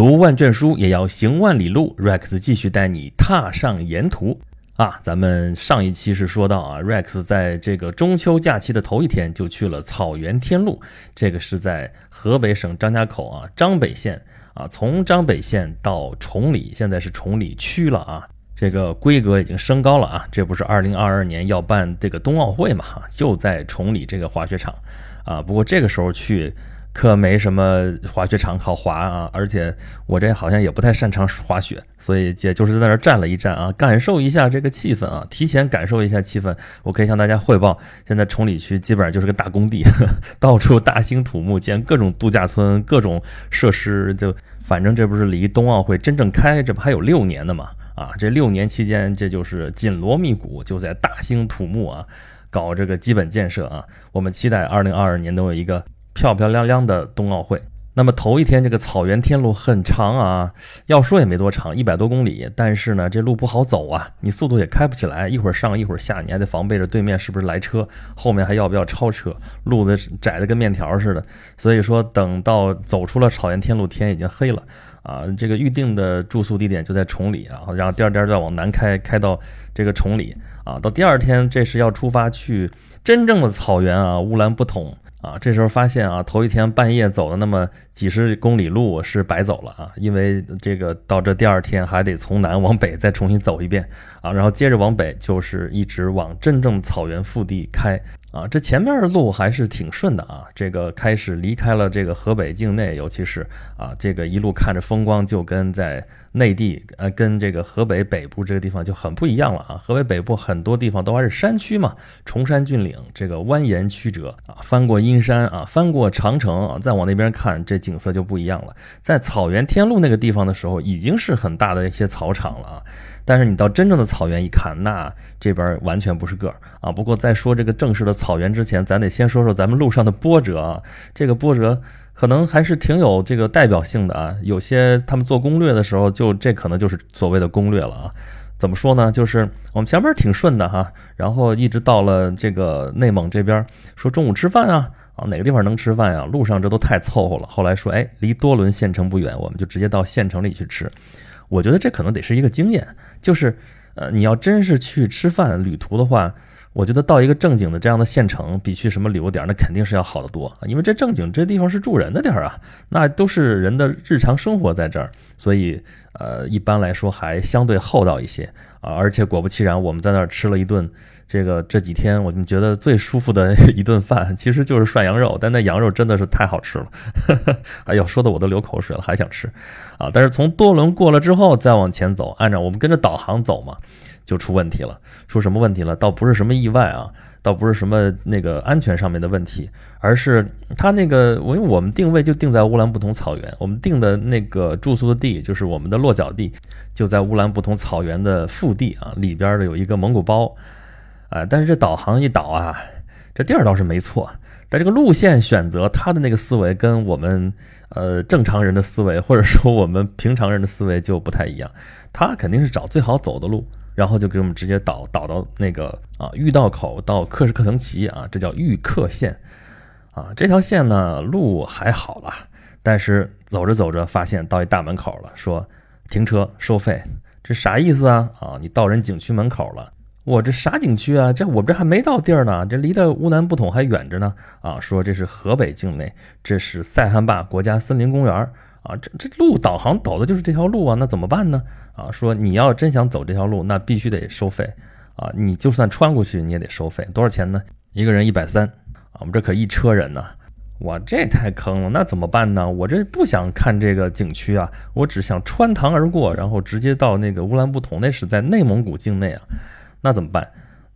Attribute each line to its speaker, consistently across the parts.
Speaker 1: 读万卷书也要行万里路，Rex 继续带你踏上沿途啊！咱们上一期是说到啊，Rex 在这个中秋假期的头一天就去了草原天路，这个是在河北省张家口啊张北县啊，从张北县到崇礼，现在是崇礼区了啊，这个规格已经升高了啊！这不是二零二二年要办这个冬奥会嘛？就在崇礼这个滑雪场啊，不过这个时候去。可没什么滑雪场好滑啊，而且我这好像也不太擅长滑雪，所以也就是在那儿站了一站啊，感受一下这个气氛啊，提前感受一下气氛。我可以向大家汇报，现在崇礼区基本上就是个大工地，到处大兴土木，建各种度假村、各种设施，就反正这不是离冬奥会真正开，这不还有六年呢嘛？啊，这六年期间，这就是紧锣密鼓，就在大兴土木啊，搞这个基本建设啊。我们期待二零二二年能有一个。漂漂亮亮的冬奥会。那么头一天这个草原天路很长啊，要说也没多长，一百多公里。但是呢，这路不好走啊，你速度也开不起来，一会儿上一会儿下，你还得防备着对面是不是来车，后面还要不要超车，路的窄的跟面条似的。所以说，等到走出了草原天路，天已经黑了啊。这个预定的住宿地点就在崇礼啊，然后第二天再往南开，开到这个崇礼啊。到第二天，这是要出发去真正的草原啊，乌兰布统。啊，这时候发现啊，头一天半夜走的那么几十公里路是白走了啊，因为这个到这第二天还得从南往北再重新走一遍啊，然后接着往北就是一直往真正草原腹地开。啊，这前面的路还是挺顺的啊。这个开始离开了这个河北境内，尤其是啊，这个一路看着风光，就跟在内地，呃，跟这个河北北部这个地方就很不一样了啊。河北北部很多地方都还是山区嘛，崇山峻岭，这个蜿蜒曲折啊，翻过阴山啊，翻过长城啊，再往那边看，这景色就不一样了。在草原天路那个地方的时候，已经是很大的一些草场了啊。但是你到真正的草原一看，那这边完全不是个儿啊！不过在说这个正式的草原之前，咱得先说说咱们路上的波折啊。这个波折可能还是挺有这个代表性的啊。有些他们做攻略的时候，就这可能就是所谓的攻略了啊。怎么说呢？就是我们前面挺顺的哈，然后一直到了这个内蒙这边，说中午吃饭啊啊，哪个地方能吃饭呀？路上这都太凑合了。后来说，哎，离多伦县城不远，我们就直接到县城里去吃。我觉得这可能得是一个经验，就是，呃，你要真是去吃饭旅途的话，我觉得到一个正经的这样的县城，比去什么旅游点那肯定是要好得多，因为这正经这地方是住人的地儿啊，那都是人的日常生活在这儿，所以，呃，一般来说还相对厚道一些啊，而且果不其然，我们在那儿吃了一顿。这个这几天我们觉得最舒服的一顿饭，其实就是涮羊肉，但那羊肉真的是太好吃了，哎呦，说的我都流口水了，还想吃啊！但是从多伦过了之后，再往前走，按照我们跟着导航走嘛，就出问题了。出什么问题了？倒不是什么意外啊，倒不是什么那个安全上面的问题，而是他那个，因为我们定位就定在乌兰布统草原，我们定的那个住宿的地，就是我们的落脚地，就在乌兰布统草原的腹地啊，里边的有一个蒙古包。啊，但是这导航一导啊，这地儿倒是没错，但这个路线选择，他的那个思维跟我们呃正常人的思维，或者说我们平常人的思维就不太一样。他肯定是找最好走的路，然后就给我们直接导导到那个啊玉道口到克什克腾旗啊，这叫玉克线啊。这条线呢路还好了，但是走着走着发现到一大门口了，说停车收费，这啥意思啊？啊，你到人景区门口了。我这啥景区啊？这我这还没到地儿呢，这离的乌兰布统还远着呢。啊，说这是河北境内，这是塞罕坝国家森林公园啊。这这路导航导的就是这条路啊，那怎么办呢？啊，说你要真想走这条路，那必须得收费啊。你就算穿过去，你也得收费，多少钱呢？一个人一百三啊。我们这可一车人呢，哇，这太坑了。那怎么办呢？我这不想看这个景区啊，我只想穿堂而过，然后直接到那个乌兰布统，那是在内蒙古境内啊。那怎么办？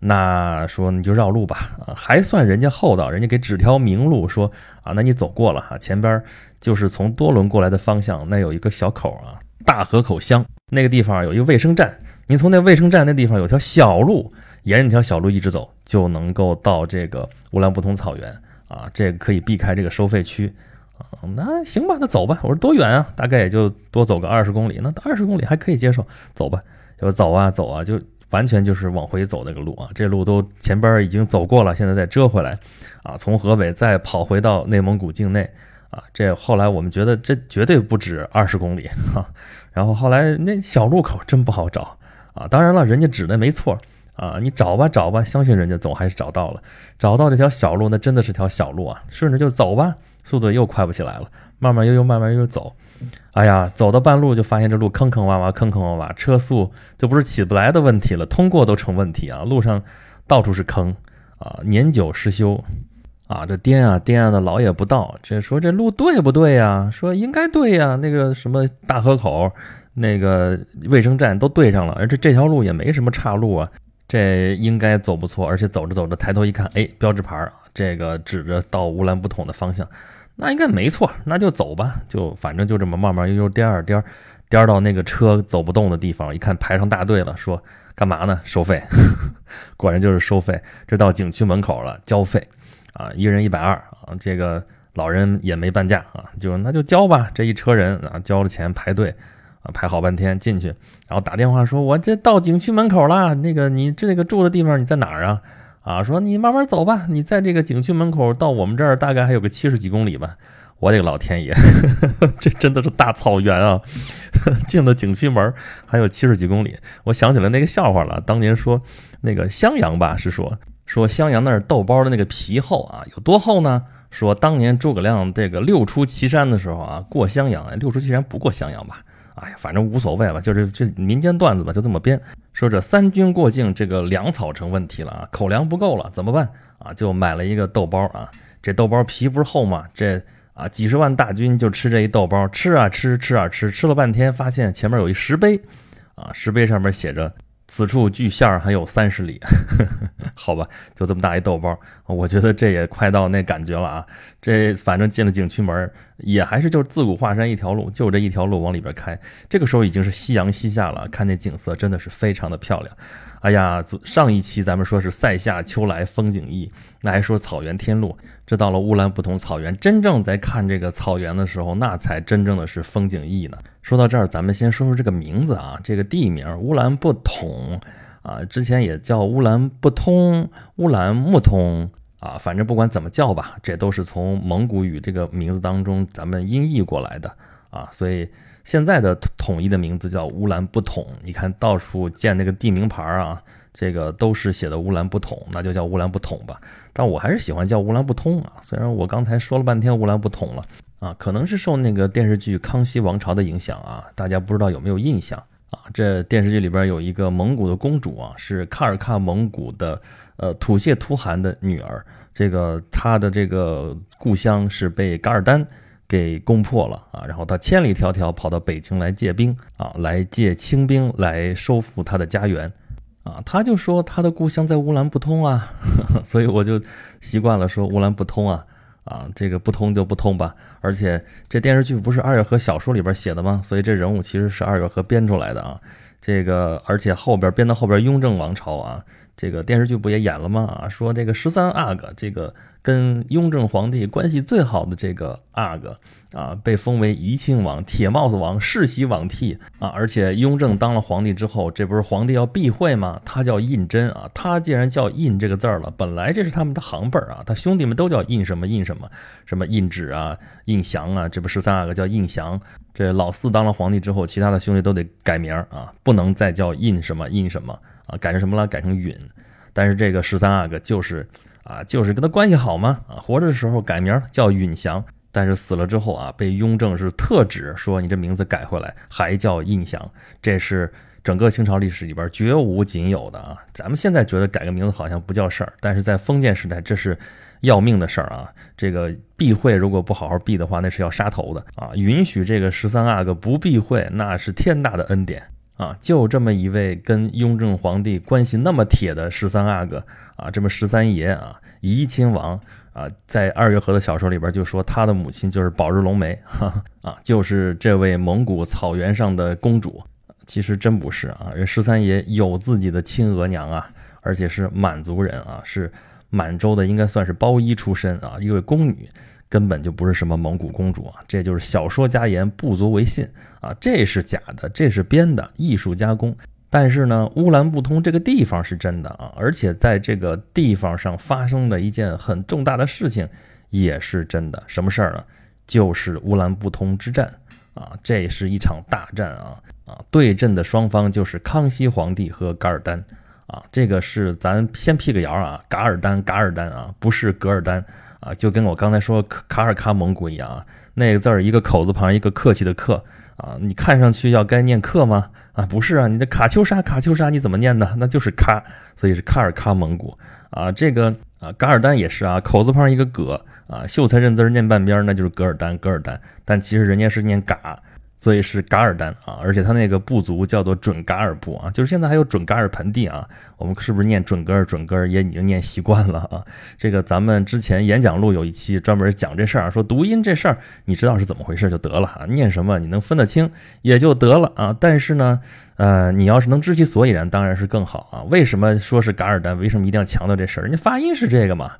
Speaker 1: 那说你就绕路吧，啊，还算人家厚道，人家给指条明路，说啊，那你走过了哈，前边就是从多伦过来的方向，那有一个小口啊，大河口乡那个地方有一个卫生站，您从那卫生站那地方有条小路，沿着那条小路一直走，就能够到这个乌兰布统草原啊，这个可以避开这个收费区啊。那行吧，那走吧。我说多远啊？大概也就多走个二十公里，那二十公里还可以接受，走吧。要走啊走啊就。完全就是往回走那个路啊，这路都前边已经走过了，现在再折回来，啊，从河北再跑回到内蒙古境内，啊，这后来我们觉得这绝对不止二十公里哈。然后后来那小路口真不好找啊，当然了，人家指的没错啊，你找吧找吧，相信人家总还是找到了。找到这条小路，那真的是条小路啊，顺着就走吧，速度又快不起来了，慢慢悠悠，慢慢悠悠走。哎呀，走到半路就发现这路坑坑洼洼，坑坑洼洼，车速就不是起不来的问题了，通过都成问题啊！路上到处是坑啊，年久失修啊，这颠啊颠啊的老也不到。这说这路对不对呀？说应该对呀。那个什么大河口，那个卫生站都对上了，而且这条路也没什么岔路啊，这应该走不错。而且走着走着抬头一看，哎，标志牌这个指着到乌兰布统的方向。那应该没错，那就走吧，就反正就这么慢慢悠悠颠儿颠儿颠儿到那个车走不动的地方，一看排上大队了，说干嘛呢？收费，果然就是收费。这到景区门口了，交费啊，一人一百二啊，这个老人也没半价啊，就那就交吧。这一车人啊，交了钱排队啊，排好半天进去，然后打电话说，我这到景区门口了，那个你这个住的地方你在哪儿啊？啊，说你慢慢走吧，你在这个景区门口到我们这儿大概还有个七十几公里吧。我的个老天爷，这真的是大草原啊！进了景区门还有七十几公里，我想起来那个笑话了。当年说那个襄阳吧，是说说襄阳那儿豆包的那个皮厚啊，有多厚呢？说当年诸葛亮这个六出祁山的时候啊，过襄阳，六出祁山不过襄阳吧？哎呀，反正无所谓吧，就是这民间段子吧，就这么编。说这三军过境，这个粮草成问题了啊，口粮不够了，怎么办啊？就买了一个豆包啊，这豆包皮不是厚吗？这啊几十万大军就吃这一豆包，吃啊吃，吃啊吃，吃了半天，发现前面有一石碑，啊石碑上面写着。此处距县儿还有三十里呵呵，好吧，就这么大一豆包，我觉得这也快到那感觉了啊。这反正进了景区门，也还是就是自古华山一条路，就这一条路往里边开。这个时候已经是夕阳西下了，看那景色真的是非常的漂亮。哎呀，上一期咱们说是塞下秋来风景异，那还说草原天路，这到了乌兰布统草原，真正在看这个草原的时候，那才真正的是风景异呢。说到这儿，咱们先说说这个名字啊，这个地名乌兰布统啊，之前也叫乌兰布通、乌兰木通啊，反正不管怎么叫吧，这都是从蒙古语这个名字当中咱们音译过来的啊，所以。现在的统一的名字叫乌兰布统，你看到处建那个地名牌啊，这个都是写的乌兰布统，那就叫乌兰布统吧。但我还是喜欢叫乌兰布通啊，虽然我刚才说了半天乌兰布统了啊，可能是受那个电视剧《康熙王朝》的影响啊，大家不知道有没有印象啊？这电视剧里边有一个蒙古的公主啊，是喀尔喀蒙古的呃吐谢图汗的女儿，这个她的这个故乡是被噶尔丹。给攻破了啊，然后他千里迢迢跑到北京来借兵啊，来借清兵来收复他的家园啊。他就说他的故乡在乌兰布通啊，所以我就习惯了说乌兰布通啊啊，这个不通就不通吧。而且这电视剧不是二月河小说里边写的吗？所以这人物其实是二月河编出来的啊。这个而且后边编到后边雍正王朝啊。这个电视剧不也演了吗？啊，说这个十三阿哥，这个跟雍正皇帝关系最好的这个阿哥啊，被封为怡亲王、铁帽子王、世袭罔替啊。而且雍正当了皇帝之后，这不是皇帝要避讳吗？他叫胤禛啊。他既然叫胤这个字儿了，本来这是他们的行辈儿啊，他兄弟们都叫胤什么胤什么，什么胤祉啊、胤祥啊。这不十三阿哥叫胤祥。这老四当了皇帝之后，其他的兄弟都得改名啊，不能再叫胤什么胤什么。啊，改成什么了？改成允，但是这个十三阿哥就是啊，就是跟他关系好嘛。啊，活着的时候改名叫允祥，但是死了之后啊，被雍正是特指说你这名字改回来，还叫胤祥。这是整个清朝历史里边绝无仅有的啊。咱们现在觉得改个名字好像不叫事儿，但是在封建时代这是要命的事儿啊。这个避讳如果不好好避的话，那是要杀头的啊。允许这个十三阿哥不避讳，那是天大的恩典。啊，就这么一位跟雍正皇帝关系那么铁的十三阿哥啊，这么十三爷啊，怡亲王啊，在二月河的小说里边就说他的母亲就是宝日龙梅，哈啊，就是这位蒙古草原上的公主。其实真不是啊，人十三爷有自己的亲额娘啊，而且是满族人啊，是满洲的，应该算是包衣出身啊，一位宫女。根本就不是什么蒙古公主啊，这就是小说家言，不足为信啊！这是假的，这是编的，艺术加工。但是呢，乌兰布通这个地方是真的啊，而且在这个地方上发生的一件很重大的事情也是真的。什么事儿呢？就是乌兰布通之战啊，这是一场大战啊啊，对阵的双方就是康熙皇帝和噶尔丹啊，这个是咱先辟个谣啊，噶尔丹噶尔丹啊，不是噶尔丹啊，就跟我刚才说卡尔喀蒙古一样啊，那个字儿一个口字旁一个客气的客啊，你看上去要该念克吗？啊，不是啊，你这卡秋莎卡秋莎你怎么念呢？那就是喀，所以是卡尔喀蒙古啊，这个。啊，噶尔丹也是啊，口字旁一个葛啊，秀才认字念半边，那就是噶尔丹，噶尔丹。但其实人家是念嘎，所以是噶尔丹啊。而且他那个部族叫做准噶尔部啊，就是现在还有准噶尔盆地啊。我们是不是念准噶尔？准噶尔也已经念习惯了啊。这个咱们之前演讲录有一期专门讲这事儿啊，说读音这事儿，你知道是怎么回事就得了啊。念什么你能分得清也就得了啊。但是呢。呃，你要是能知其所以然，当然是更好啊。为什么说是噶尔丹？为什么一定要强调这事儿？人家发音是这个嘛，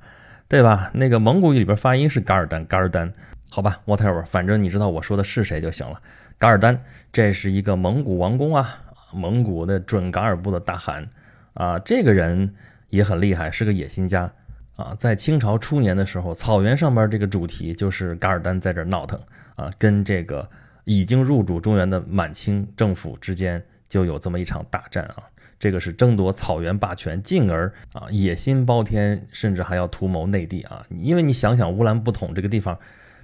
Speaker 1: 对吧？那个蒙古语里边发音是噶尔丹，噶尔丹，好吧，whatever，反正你知道我说的是谁就行了。噶尔丹，这是一个蒙古王公啊，蒙古的准噶尔部的大汗啊。这个人也很厉害，是个野心家啊。在清朝初年的时候，草原上边这个主题就是噶尔丹在这闹腾啊，跟这个已经入主中原的满清政府之间。就有这么一场大战啊，这个是争夺草原霸权，进而啊野心包天，甚至还要图谋内地啊。因为你想想乌兰布统这个地方，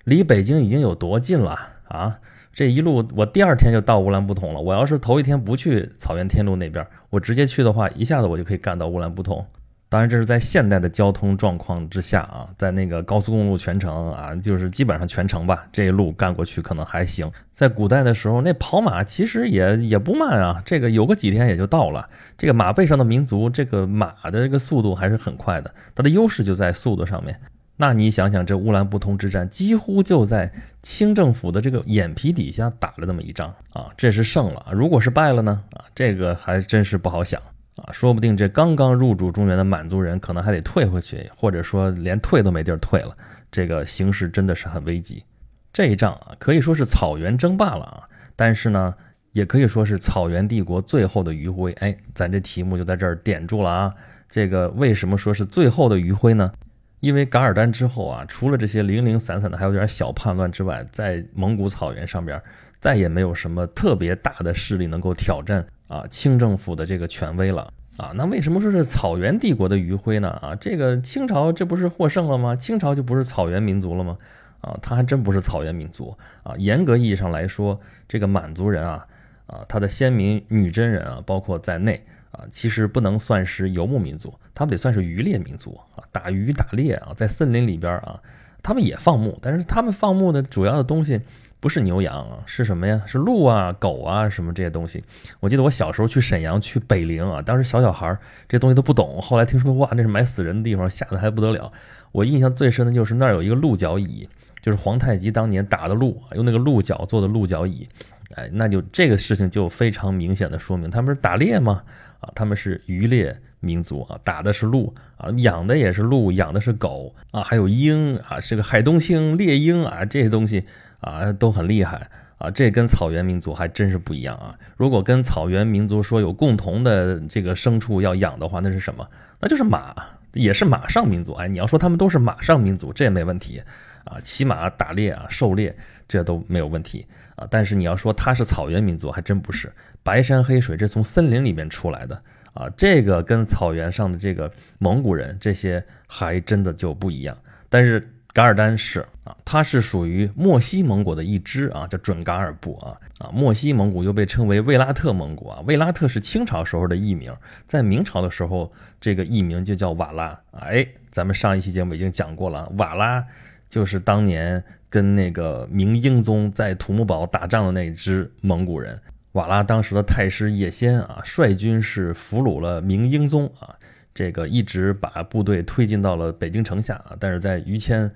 Speaker 1: 离北京已经有多近了啊？这一路我第二天就到乌兰布统了。我要是头一天不去草原天路那边，我直接去的话，一下子我就可以干到乌兰布统。当然，这是在现代的交通状况之下啊，在那个高速公路全程啊，就是基本上全程吧，这一路干过去可能还行。在古代的时候，那跑马其实也也不慢啊，这个有个几天也就到了。这个马背上的民族，这个马的这个速度还是很快的，它的优势就在速度上面。那你想想，这乌兰布通之战几乎就在清政府的这个眼皮底下打了这么一仗啊，这是胜了。如果是败了呢？啊，这个还真是不好想。啊，说不定这刚刚入主中原的满族人可能还得退回去，或者说连退都没地儿退了。这个形势真的是很危急。这一仗啊，可以说是草原争霸了啊，但是呢，也可以说是草原帝国最后的余晖。哎，咱这题目就在这儿点住了啊。这个为什么说是最后的余晖呢？因为噶尔丹之后啊，除了这些零零散散的还有点小叛乱之外，在蒙古草原上边再也没有什么特别大的势力能够挑战。啊，清政府的这个权威了啊，那为什么说是草原帝国的余晖呢？啊，这个清朝这不是获胜了吗？清朝就不是草原民族了吗？啊，他还真不是草原民族啊。严格意义上来说，这个满族人啊，啊，他的先民女真人啊，包括在内啊，其实不能算是游牧民族，他们得算是渔猎民族啊，打鱼打猎啊，在森林里边啊，他们也放牧，但是他们放牧的主要的东西。不是牛羊啊，是什么呀？是鹿啊、狗啊，什么这些东西。我记得我小时候去沈阳、去北陵啊，当时小小孩儿这东西都不懂。后来听说哇，那是埋死人的地方，吓得还不得了。我印象最深的就是那儿有一个鹿角椅，就是皇太极当年打的鹿，用那个鹿角做的鹿角椅。哎，那就这个事情就非常明显的说明，他们是打猎吗？啊，他们是渔猎民族啊，打的是鹿啊，养的也是鹿，养的是狗啊，还有鹰啊，是个海东青猎鹰啊，这些东西。啊，都很厉害啊！这跟草原民族还真是不一样啊。如果跟草原民族说有共同的这个牲畜要养的话，那是什么？那就是马，也是马上民族。哎，你要说他们都是马上民族，这也没问题啊。骑马打猎啊，狩猎这都没有问题啊。但是你要说他是草原民族，还真不是。白山黑水，这从森林里面出来的啊，这个跟草原上的这个蒙古人这些还真的就不一样。但是。噶尔丹是啊，它是属于漠西蒙古的一支啊，叫准噶尔部啊啊，漠西蒙古又被称为卫拉特蒙古啊，卫拉特是清朝时候的艺名，在明朝的时候这个艺名就叫瓦拉。哎，咱们上一期节目已经讲过了，瓦拉就是当年跟那个明英宗在土木堡打仗的那支蒙古人。瓦剌当时的太师叶先啊，率军是俘虏了明英宗啊。这个一直把部队推进到了北京城下啊，但是在于谦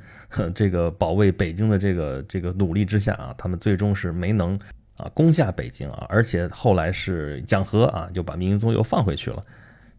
Speaker 1: 这个保卫北京的这个这个努力之下啊，他们最终是没能啊攻下北京啊，而且后来是讲和啊，就把明英宗又放回去了。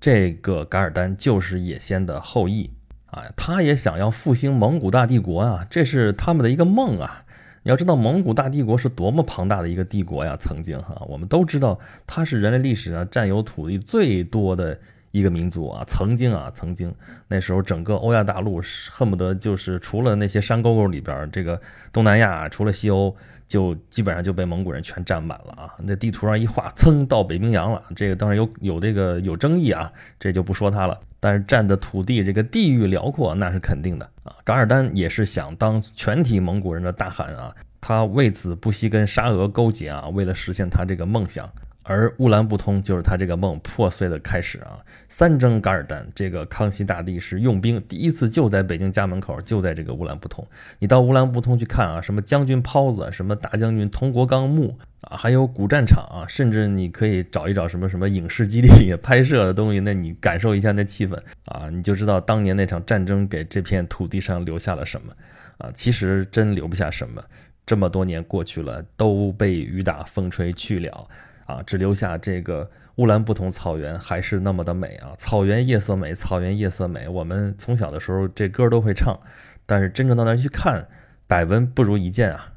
Speaker 1: 这个噶尔丹就是叶先的后裔啊，他也想要复兴蒙古大帝国啊，这是他们的一个梦啊。你要知道蒙古大帝国是多么庞大的一个帝国呀，曾经哈，我们都知道它是人类历史上占有土地最多的。一个民族啊，曾经啊，曾经那时候整个欧亚大陆恨不得就是除了那些山沟沟里边，这个东南亚除了西欧，就基本上就被蒙古人全占满了啊。那地图上一画，噌到北冰洋了。这个当然有有这个有争议啊，这就不说它了。但是占的土地这个地域辽阔，那是肯定的啊。噶尔丹也是想当全体蒙古人的大汗啊，他为此不惜跟沙俄勾结啊，为了实现他这个梦想。而乌兰布通就是他这个梦破碎的开始啊！三征噶尔丹，这个康熙大帝是用兵第一次就在北京家门口，就在这个乌兰布通。你到乌兰布通去看啊，什么将军泡子，什么大将军佟国纲墓啊，还有古战场啊，甚至你可以找一找什么什么影视基地拍摄的东西，那你感受一下那气氛啊，你就知道当年那场战争给这片土地上留下了什么啊！其实真留不下什么，这么多年过去了，都被雨打风吹去了。啊，只留下这个乌兰布统草原还是那么的美啊！草原夜色美，草原夜色美。我们从小的时候这歌都会唱，但是真正到那儿去看，百闻不如一见啊！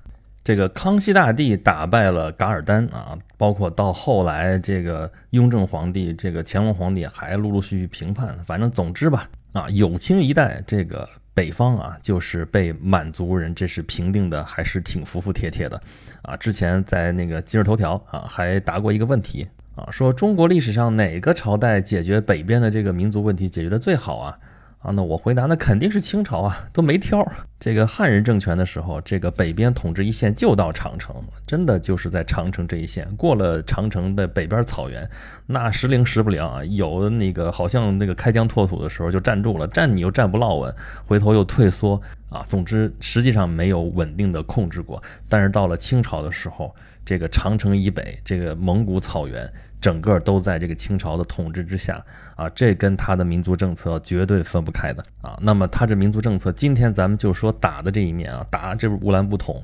Speaker 1: 这个康熙大帝打败了噶尔丹啊，包括到后来这个雍正皇帝、这个乾隆皇帝还陆陆续续平叛。反正总之吧，啊，永清一代这个北方啊，就是被满族人这是平定的，还是挺服服帖帖的。啊，之前在那个今日头条啊，还答过一个问题啊，说中国历史上哪个朝代解决北边的这个民族问题解决的最好啊？啊，那我回答，那肯定是清朝啊，都没挑。这个汉人政权的时候，这个北边统治一线就到长城，真的就是在长城这一线。过了长城的北边草原，那时灵时不灵啊，有的那个好像那个开疆拓土的时候就站住了，站你又站不落稳，回头又退缩啊。总之，实际上没有稳定的控制过。但是到了清朝的时候，这个长城以北，这个蒙古草原。整个都在这个清朝的统治之下啊，这跟他的民族政策绝对分不开的啊。那么他这民族政策，今天咱们就说打的这一面啊，打这乌兰布统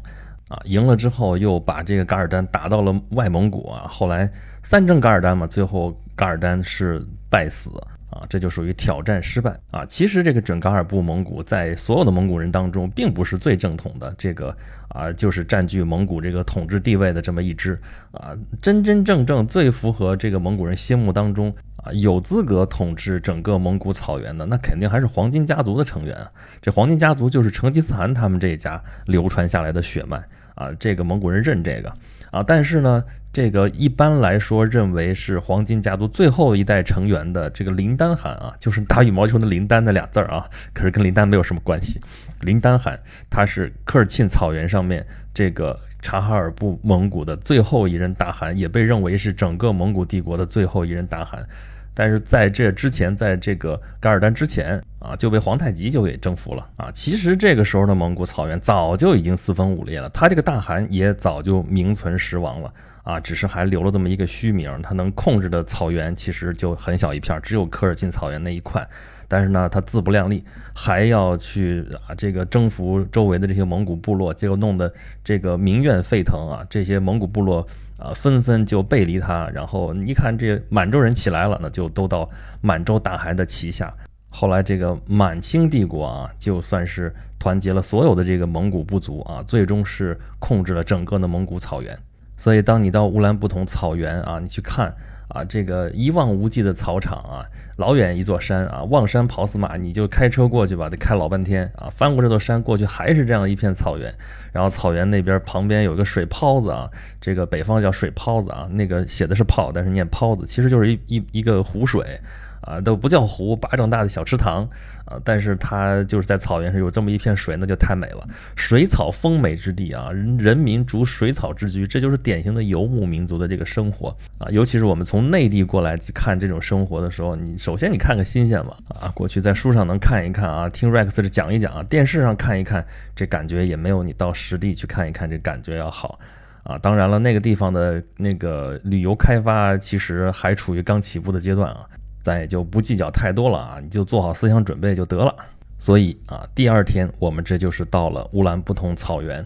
Speaker 1: 啊，赢了之后又把这个噶尔丹打到了外蒙古啊，后来三征噶尔丹嘛，最后噶尔丹是败死。啊，这就属于挑战失败啊！其实这个准噶尔部蒙古在所有的蒙古人当中，并不是最正统的，这个啊，就是占据蒙古这个统治地位的这么一支啊，真真正正最符合这个蒙古人心目当中啊，有资格统治整个蒙古草原的，那肯定还是黄金家族的成员啊！这黄金家族就是成吉思汗他们这一家流传下来的血脉啊，这个蒙古人认这个啊，但是呢。这个一般来说认为是黄金家族最后一代成员的这个林丹汗啊，就是打羽毛球的林丹那俩字儿啊，可是跟林丹没有什么关系。林丹汗他是科尔沁草原上面这个察哈尔部蒙古的最后一任大汗，也被认为是整个蒙古帝国的最后一任大汗。但是在这之前，在这个噶尔丹之前啊，就被皇太极就给征服了啊。其实这个时候的蒙古草原早就已经四分五裂了，他这个大汗也早就名存实亡了。啊，只是还留了这么一个虚名，他能控制的草原其实就很小一片，只有科尔沁草原那一块。但是呢，他自不量力，还要去啊这个征服周围的这些蒙古部落，结果弄得这个民怨沸腾啊，这些蒙古部落啊纷纷就背离他。然后一看这满洲人起来了，那就都到满洲大汗的旗下。后来这个满清帝国啊，就算是团结了所有的这个蒙古部族啊，最终是控制了整个的蒙古草原。所以，当你到乌兰布统草原啊，你去看啊，这个一望无际的草场啊，老远一座山啊，望山跑死马，你就开车过去吧，得开老半天啊。翻过这座山过去，还是这样一片草原。然后草原那边旁边有个水泡子啊，这个北方叫水泡子啊，那个写的是泡，但是念泡子，其实就是一一一个湖水。啊，都不叫湖，巴掌大的小池塘，啊，但是它就是在草原上有这么一片水，那就太美了。水草丰美之地啊，人民逐水草之居，这就是典型的游牧民族的这个生活啊。尤其是我们从内地过来去看这种生活的时候，你首先你看个新鲜嘛，啊，过去在书上能看一看啊，听 Rex 讲一讲啊，电视上看一看，这感觉也没有你到实地去看一看这感觉要好啊。当然了，那个地方的那个旅游开发其实还处于刚起步的阶段啊。咱也就不计较太多了啊，你就做好思想准备就得了。所以啊，第二天我们这就是到了乌兰布统草原，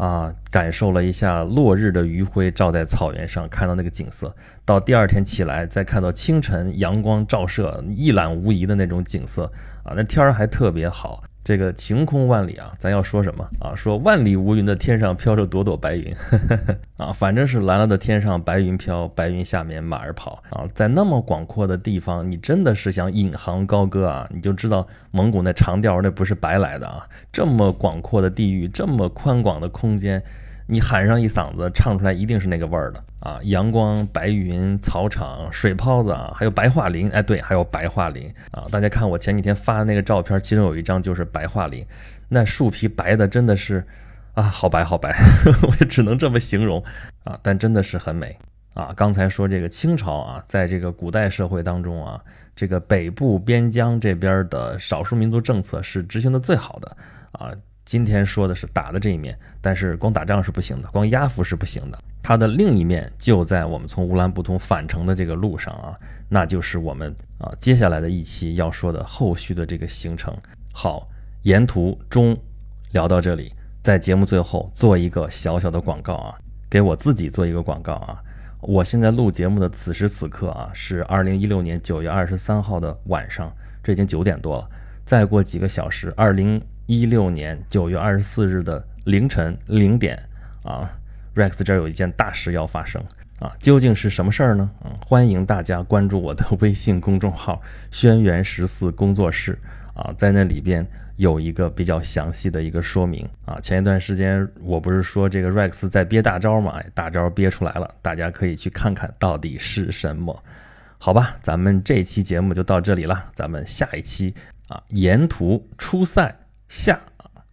Speaker 1: 啊，感受了一下落日的余晖照在草原上看到那个景色。到第二天起来，再看到清晨阳光照射，一览无遗的那种景色啊，那天儿还特别好。这个晴空万里啊，咱要说什么啊？说万里无云的天上飘着朵朵白云呵呵 啊，反正是蓝蓝的天上白云飘，白云下面马儿跑啊。在那么广阔的地方，你真的是想引吭高歌啊，你就知道蒙古那长调那不是白来的啊。这么广阔的地域，这么宽广的空间。你喊上一嗓子，唱出来一定是那个味儿的啊！阳光、白云、草场、水泡子啊，还有白桦林，哎，对，还有白桦林啊！大家看我前几天发的那个照片，其中有一张就是白桦林，那树皮白的真的是啊，好白好白，我就只能这么形容啊！但真的是很美啊！刚才说这个清朝啊，在这个古代社会当中啊，这个北部边疆这边的少数民族政策是执行的最好的啊。今天说的是打的这一面，但是光打仗是不行的，光压服是不行的。它的另一面就在我们从乌兰布通返程的这个路上啊，那就是我们啊接下来的一期要说的后续的这个行程。好，沿途中聊到这里，在节目最后做一个小小的广告啊，给我自己做一个广告啊。我现在录节目的此时此刻啊，是二零一六年九月二十三号的晚上，这已经九点多了。再过几个小时，二零。一六年九月二十四日的凌晨零点啊，Rex 这儿有一件大事要发生啊，究竟是什么事儿呢？嗯，欢迎大家关注我的微信公众号“轩辕十四工作室”啊，在那里边有一个比较详细的一个说明啊。前一段时间我不是说这个 Rex 在憋大招嘛，大招憋出来了，大家可以去看看到底是什么。好吧，咱们这期节目就到这里了，咱们下一期啊，沿途出赛。下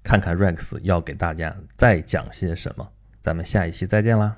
Speaker 1: 看看 Rex 要给大家再讲些什么，咱们下一期再见啦。